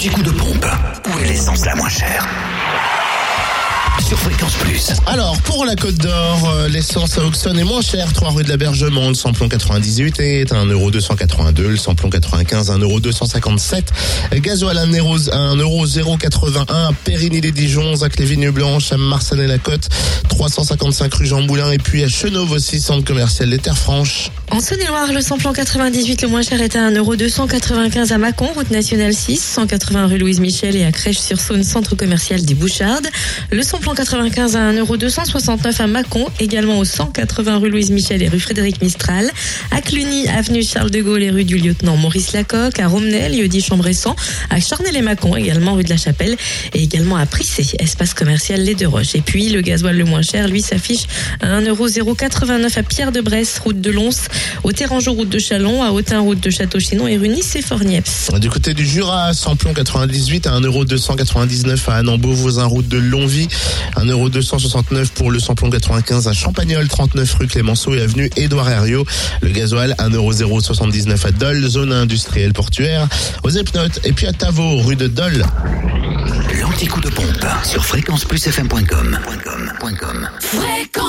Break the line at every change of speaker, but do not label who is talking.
L'anti-coup de pompe. Où est l'essence la moins chère sur Fréquence Plus.
Alors, pour la Côte d'Or, euh, l'essence à Auxonne est moins chère. 3 rue de l'Abergement, le samplon 98 est à 1,282€, le samplon 95 1,257€. Gasoil à 1,081€, Périgny les Dijons, Zac les Vignes Blanches, à Marsanne la Côte, 355 rue Jean Moulin et puis à Chenauve aussi, centre commercial des Terres Franches.
En Saône-et-Loire, le samplon 98 le moins cher est à 1,295€ à Mâcon, route nationale 6, 180 rue Louise Michel et à Crèche-sur-Saône, centre commercial des Bouchardes. Le samplon 95 à 1,269€ à Mâcon, également au 180 rue Louise Michel et rue Frédéric Mistral. À Cluny, avenue Charles de Gaulle et rue du lieutenant Maurice Lacocque. À Romnel, lieu-dit. À Charnay-les-Mâcon, également rue de la Chapelle. Et également à Prissé, espace commercial Les Deux Roches. Et puis, le gasoil le moins cher, lui, s'affiche à 1,089€ à Pierre-de-Bresse, route de Lons. Au Terrangeau, route de Chalon. À Autun, route de Château-Chinon et rue Nice et Fornieps.
Du côté du Jura, samplon 98 à 1,299€ à Anambeau, voisin route de Longvie. 1,269€ pour le samplon 95 à Champagnol, 39 rue Clémenceau et avenue Édouard Herriot. Le gasoil 1,079€ à Dole, zone industrielle portuaire. Aux Epnotes et puis à Tavaux, rue de Dole.
L'anti-coup de pompe sur fréquenceplusfm.com.
Fréquence Plus